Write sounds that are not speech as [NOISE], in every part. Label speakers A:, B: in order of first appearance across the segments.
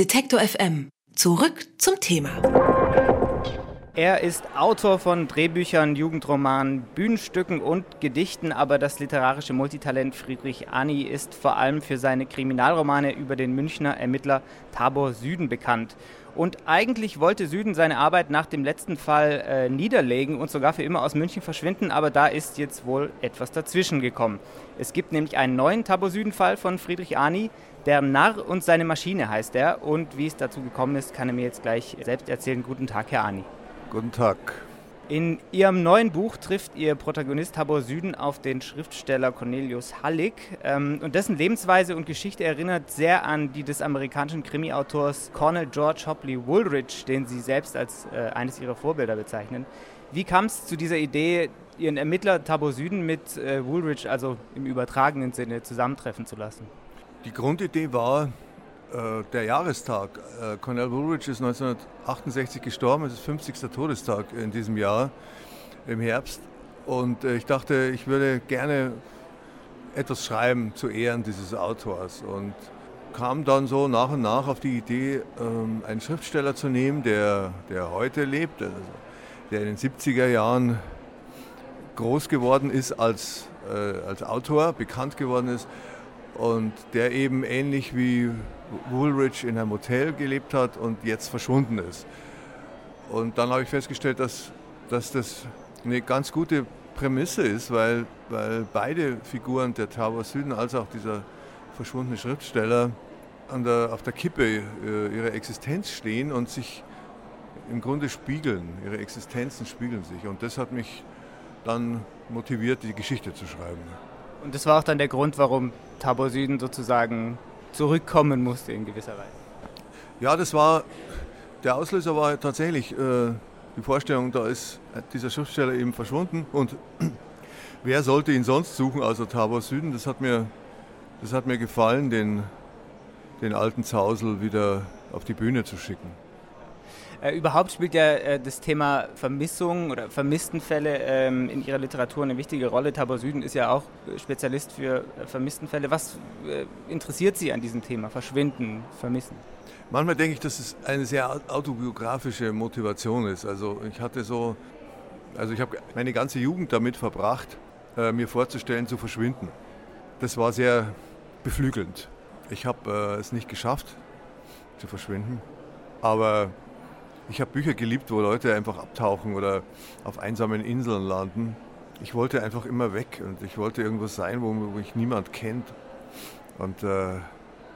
A: Detektor FM. Zurück zum Thema.
B: Er ist Autor von Drehbüchern, Jugendromanen, Bühnenstücken und Gedichten, aber das literarische Multitalent Friedrich Ani ist vor allem für seine Kriminalromane über den Münchner Ermittler Tabor Süden bekannt. Und eigentlich wollte Süden seine Arbeit nach dem letzten Fall äh, niederlegen und sogar für immer aus München verschwinden, aber da ist jetzt wohl etwas dazwischen gekommen. Es gibt nämlich einen neuen Tabor Süden-Fall von Friedrich Ani. Der Narr und seine Maschine heißt er. Und wie es dazu gekommen ist, kann er mir jetzt gleich selbst erzählen. Guten Tag, Herr Ani.
C: Guten Tag.
B: In Ihrem neuen Buch trifft Ihr Protagonist Tabor Süden auf den Schriftsteller Cornelius Hallig ähm, und dessen Lebensweise und Geschichte erinnert sehr an die des amerikanischen Krimi-Autors Cornel George Hopley Woolridge, den Sie selbst als äh, eines Ihrer Vorbilder bezeichnen. Wie kam es zu dieser Idee, Ihren Ermittler Tabor Süden mit äh, Woolridge, also im übertragenen Sinne, zusammentreffen zu lassen?
C: Die Grundidee war, der Jahrestag. Äh, Cornell Woolridge ist 1968 gestorben, es ist 50. Todestag in diesem Jahr, im Herbst. Und äh, ich dachte, ich würde gerne etwas schreiben zu Ehren dieses Autors. Und kam dann so nach und nach auf die Idee, ähm, einen Schriftsteller zu nehmen, der, der heute lebt, also der in den 70er Jahren groß geworden ist als, äh, als Autor, bekannt geworden ist und der eben ähnlich wie Woolridge in einem Hotel gelebt hat und jetzt verschwunden ist. Und dann habe ich festgestellt, dass, dass das eine ganz gute Prämisse ist, weil, weil beide Figuren, der Tower Süden als auch dieser verschwundene Schriftsteller, an der, auf der Kippe äh, ihrer Existenz stehen und sich im Grunde spiegeln. Ihre Existenzen spiegeln sich. Und das hat mich dann motiviert, die Geschichte zu schreiben.
B: Und das war auch dann der Grund, warum Tabor Süden sozusagen zurückkommen musste in gewisser Weise.
C: Ja, das war, der Auslöser war tatsächlich äh, die Vorstellung, da ist dieser Schriftsteller eben verschwunden und [CLEARS THROAT] wer sollte ihn sonst suchen außer Tabor Süden? Das hat mir, das hat mir gefallen, den, den alten Zausel wieder auf die Bühne zu schicken.
B: Äh, überhaupt spielt ja äh, das Thema Vermissung oder Vermisstenfälle ähm, in Ihrer Literatur eine wichtige Rolle. Tabor Süden ist ja auch Spezialist für äh, Vermisstenfälle. Was äh, interessiert Sie an diesem Thema? Verschwinden, Vermissen?
C: Manchmal denke ich, dass es eine sehr autobiografische Motivation ist. Also ich hatte so, also ich habe meine ganze Jugend damit verbracht, äh, mir vorzustellen, zu verschwinden. Das war sehr beflügelnd. Ich habe äh, es nicht geschafft, zu verschwinden. Aber ich habe Bücher geliebt, wo Leute einfach abtauchen oder auf einsamen Inseln landen. Ich wollte einfach immer weg und ich wollte irgendwas sein, wo, mich niemand kennt. Und äh,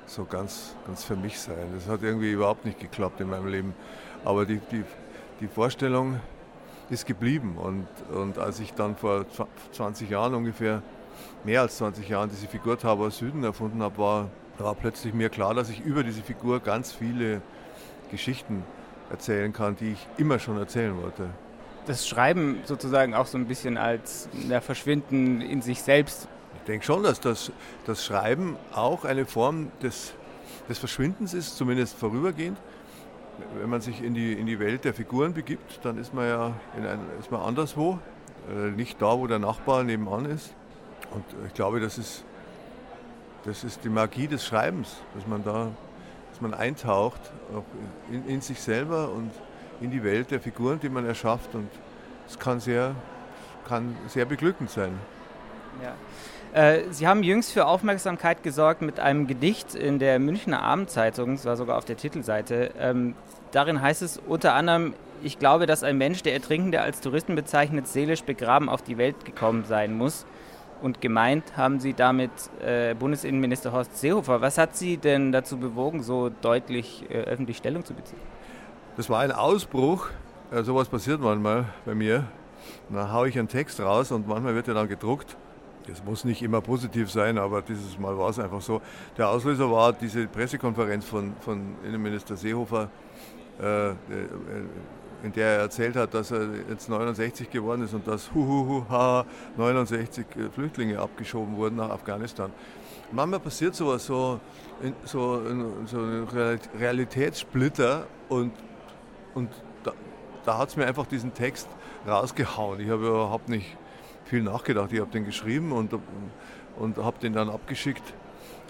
C: so ganz, ganz für mich sein. Das hat irgendwie überhaupt nicht geklappt in meinem Leben. Aber die, die, die Vorstellung ist geblieben. Und, und als ich dann vor 20 Jahren ungefähr, mehr als 20 Jahren, diese Figur Tabor Süden erfunden habe, war, war plötzlich mir klar, dass ich über diese Figur ganz viele Geschichten erzählen kann, die ich immer schon erzählen wollte.
B: Das Schreiben sozusagen auch so ein bisschen als ja, Verschwinden in sich selbst.
C: Ich denke schon, dass das, das Schreiben auch eine Form des, des Verschwindens ist, zumindest vorübergehend. Wenn man sich in die, in die Welt der Figuren begibt, dann ist man ja in ein, ist man anderswo, äh, nicht da, wo der Nachbar nebenan ist. Und ich glaube, das ist, das ist die Magie des Schreibens, dass man da dass man eintaucht auch in, in, sich selber und in die Welt der Figuren, die man erschafft. Und es kann sehr, kann sehr beglückend sein.
B: Ja. Äh, Sie haben jüngst für Aufmerksamkeit gesorgt mit einem Gedicht in der Münchner Abendzeitung, es war sogar auf der Titelseite. Ähm, darin heißt es unter anderem, ich glaube, dass ein Mensch, der Ertrinkende als Touristen bezeichnet, seelisch begraben auf die Welt gekommen sein muss. Und gemeint haben Sie damit äh, Bundesinnenminister Horst Seehofer. Was hat Sie denn dazu bewogen, so deutlich äh, öffentlich Stellung zu beziehen?
C: Das war ein Ausbruch. Äh, sowas passiert manchmal bei mir. Da haue ich einen Text raus und manchmal wird er dann gedruckt. Das muss nicht immer positiv sein, aber dieses Mal war es einfach so. Der Auslöser war diese Pressekonferenz von, von Innenminister Seehofer, äh, äh in der er erzählt hat, dass er jetzt 69 geworden ist und dass huhuhu, ha, 69 äh, Flüchtlinge abgeschoben wurden nach Afghanistan. Manchmal passiert sowas, so, so, so ein Realitätssplitter und, und da, da hat es mir einfach diesen Text rausgehauen. Ich habe überhaupt nicht viel nachgedacht. Ich habe den geschrieben und, und habe den dann abgeschickt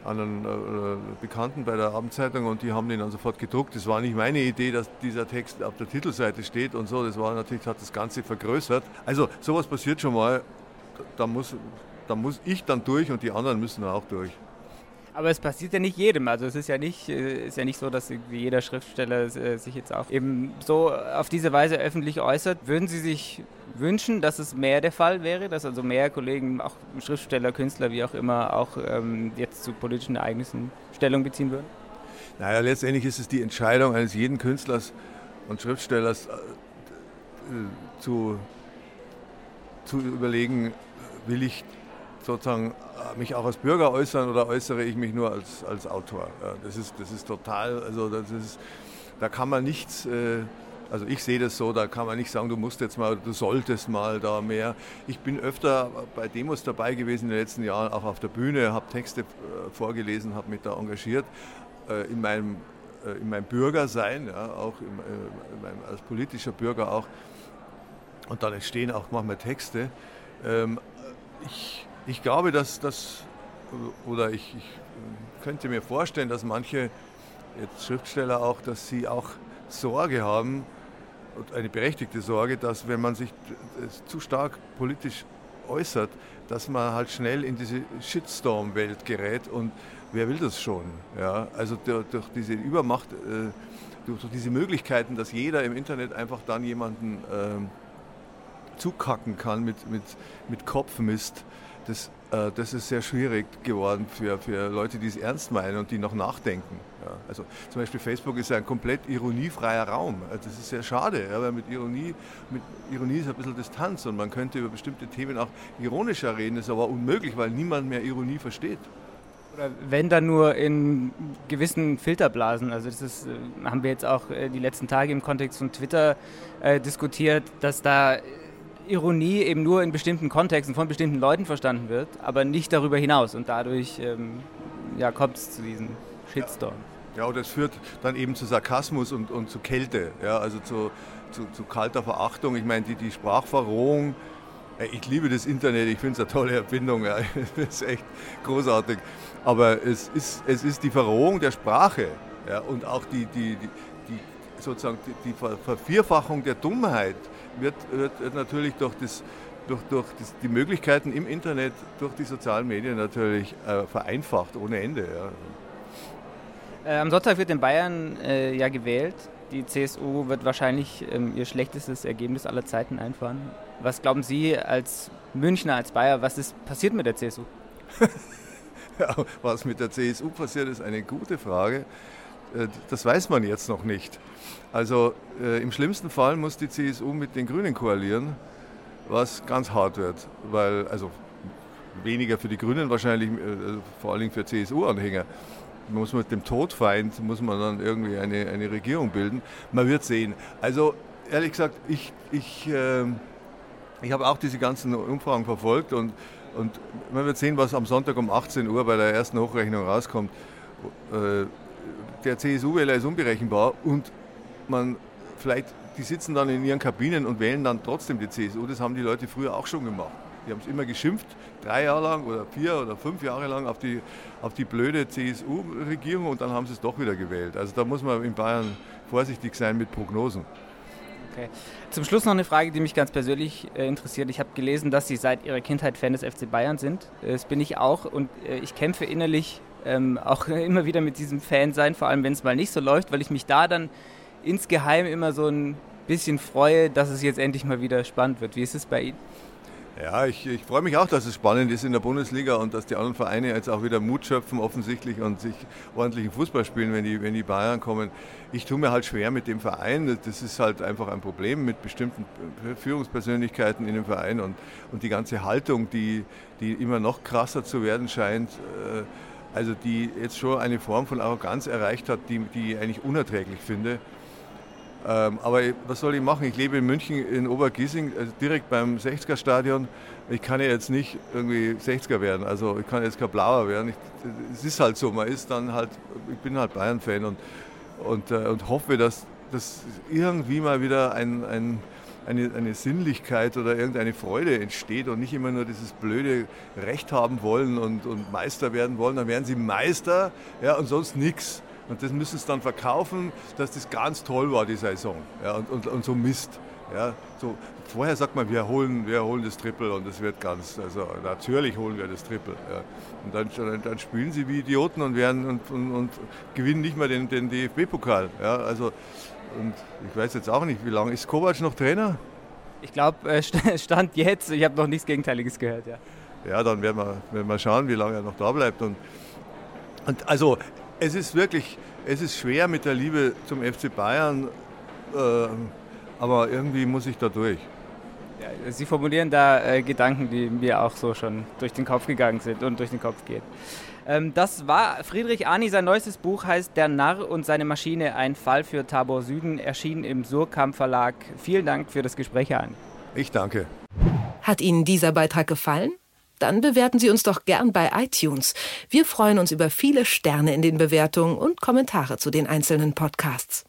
C: anderen äh, Bekannten bei der Abendzeitung und die haben den dann sofort gedruckt. Das war nicht meine Idee, dass dieser Text auf der Titelseite steht und so. Das war natürlich, hat das Ganze vergrößert. Also sowas passiert schon mal. Da muss, da muss ich dann durch und die anderen müssen auch durch.
B: Aber es passiert ja nicht jedem. Also es ist ja nicht, äh, ist ja nicht so, dass jeder Schriftsteller äh, sich jetzt auch eben so auf diese Weise öffentlich äußert. Würden Sie sich wünschen, dass es mehr der Fall wäre, dass also mehr Kollegen, auch Schriftsteller, Künstler, wie auch immer, auch ähm, jetzt zu politischen Ereignissen Stellung beziehen würden?
C: Naja, letztendlich ist es die Entscheidung eines jeden Künstlers und Schriftstellers äh, zu, zu überlegen, will ich sozusagen äh, mich auch als Bürger äußern oder äußere ich mich nur als, als Autor. Das ist, das ist total, also das ist, da kann man nichts, äh, also ich sehe das so, da kann man nicht sagen, du musst jetzt mal, du solltest mal da mehr. Ich bin öfter bei Demos dabei gewesen in den letzten Jahren, auch auf der Bühne, habe Texte äh, vorgelesen, habe mich da engagiert in meinem, in meinem Bürgersein, ja, auch in, in meinem, als politischer Bürger auch. Und dann entstehen auch manchmal Texte. Ähm, ich ich glaube, dass das, oder ich, ich könnte mir vorstellen, dass manche jetzt Schriftsteller auch, dass sie auch Sorge haben, eine berechtigte Sorge, dass wenn man sich zu stark politisch äußert, dass man halt schnell in diese Shitstorm-Welt gerät und wer will das schon? Ja? Also durch, durch diese Übermacht, äh, durch, durch, diese Möglichkeiten, dass jeder im Internet einfach dann jemanden äh, zukacken kann mit, mit, mit Kopfmist, das, äh, das ist sehr schwierig geworden für, für Leute, die es ernst meinen und die noch nachdenken. Ja. Also zum Beispiel Facebook ist ein komplett ironiefreier Raum. Äh, das ist sehr schade, ja, weil mit Ironie, mit Ironie ist ein bisschen Distanz und man könnte über bestimmte Themen auch ironischer reden, ist aber unmöglich, weil niemand mehr Ironie versteht.
B: Oder wenn dann nur in gewissen Filterblasen. Also das ist, äh, haben wir jetzt auch äh, die letzten Tage im Kontext von Twitter äh, diskutiert, dass da Ironie eben nur in bestimmten Kontexten von bestimmten Leuten verstanden wird, aber nicht darüber hinaus. Und dadurch ähm, ja, kommt es zu diesem Shitstorm.
C: Ja, und das führt dann eben zu Sarkasmus und, und zu Kälte, ja, also zu, zu, zu kalter Verachtung. Ich meine, die, die Sprachverrohung, ich liebe das Internet, ich finde es eine tolle Erfindung, ja, [LAUGHS] das ist echt großartig. Aber es ist, es ist die Verrohung der Sprache ja, und auch die, die, die, die sozusagen die, die Vervierfachung der Dummheit wird, wird natürlich durch, das, durch, durch das, die Möglichkeiten im Internet, durch die sozialen Medien natürlich äh, vereinfacht ohne Ende.
B: Ja. Äh, am Sonntag wird in Bayern äh, ja gewählt. Die CSU wird wahrscheinlich ähm, ihr schlechtestes Ergebnis aller Zeiten einfahren. Was glauben Sie als Münchner, als Bayer, was ist passiert mit der CSU? [LAUGHS]
C: was mit der CSU passiert, ist eine gute Frage. Äh, das weiß man jetzt noch nicht. Also äh, im schlimmsten Fall muss die CSU mit den Grünen koalieren, was ganz hart wird, weil also weniger für die Grünen wahrscheinlich, äh, vor allen Dingen für CSU-Anhänger. Man muss mit dem Todfeind muss man dann irgendwie eine, eine Regierung bilden. Man wird sehen. Also ehrlich gesagt, ich, ich, äh, ich habe auch diese ganzen Umfragen verfolgt und, und man wird sehen, was am Sonntag um 18 Uhr bei der ersten Hochrechnung rauskommt. Äh, der CSU-Wähler ist unberechenbar und man vielleicht, die sitzen dann in ihren Kabinen und wählen dann trotzdem die CSU. Das haben die Leute früher auch schon gemacht. Die haben es immer geschimpft, drei Jahre lang oder vier oder fünf Jahre lang auf die, auf die blöde CSU-Regierung und dann haben sie es doch wieder gewählt. Also da muss man in Bayern vorsichtig sein mit Prognosen.
B: Okay. Zum Schluss noch eine Frage, die mich ganz persönlich äh, interessiert. Ich habe gelesen, dass Sie seit Ihrer Kindheit Fan des FC Bayern sind. Das bin ich auch und äh, ich kämpfe innerlich ähm, auch [LAUGHS] immer wieder mit diesem Fan sein, vor allem wenn es mal nicht so läuft, weil ich mich da dann insgeheim immer so ein bisschen freue, dass es jetzt endlich mal wieder spannend wird. Wie ist es bei Ihnen?
C: Ja, ich, ich freue mich auch, dass es spannend ist in der Bundesliga und dass die anderen Vereine jetzt auch wieder Mut schöpfen offensichtlich und sich ordentlichen Fußball spielen, wenn die, wenn die Bayern kommen. Ich tue mir halt schwer mit dem Verein. Das ist halt einfach ein Problem mit bestimmten Führungspersönlichkeiten in dem Verein und, und die ganze Haltung, die, die immer noch krasser zu werden scheint. Äh, also die jetzt schon eine Form von Arroganz erreicht hat, die, die ich eigentlich unerträglich finde. Ähm, aber was soll ich machen? Ich lebe in München in Obergiesing, also direkt beim 60er-Stadion. Ich kann ja jetzt nicht irgendwie 60er werden, also ich kann jetzt kein Blauer werden. es ist halt so, man ist dann halt, ich bin halt Bayern-Fan und, und, äh, und hoffe, dass, dass irgendwie mal wieder ein, ein, eine, eine Sinnlichkeit oder irgendeine Freude entsteht und nicht immer nur dieses blöde Recht haben wollen und, und Meister werden wollen, dann werden sie Meister ja, und sonst nichts. Und das müssen sie dann verkaufen, dass das ganz toll war, die Saison. Ja, und, und, und so Mist. Ja, so, vorher sagt man, wir holen, wir holen das Triple und es wird ganz, also natürlich holen wir das Triple. Ja. Und dann, dann spielen sie wie Idioten und, werden, und, und, und gewinnen nicht mehr den, den DFB-Pokal. Ja, also, und ich weiß jetzt auch nicht, wie lange ist Kovac noch Trainer?
B: Ich glaube, äh, [LAUGHS] Stand jetzt, ich habe noch nichts Gegenteiliges gehört. Ja,
C: ja dann werden wir, werden wir schauen, wie lange er noch da bleibt. Und, und also, es ist wirklich, es ist schwer mit der Liebe zum FC Bayern. Äh, aber irgendwie muss ich da durch.
B: Ja, Sie formulieren da äh, Gedanken, die mir auch so schon durch den Kopf gegangen sind und durch den Kopf gehen. Ähm, das war Friedrich Arni, sein neuestes Buch heißt Der Narr und seine Maschine, ein Fall für Tabor Süden, erschienen im Surkamp Verlag. Vielen Dank für das Gespräch, Arni.
C: Ich danke.
A: Hat Ihnen dieser Beitrag gefallen? Dann bewerten Sie uns doch gern bei iTunes. Wir freuen uns über viele Sterne in den Bewertungen und Kommentare zu den einzelnen Podcasts.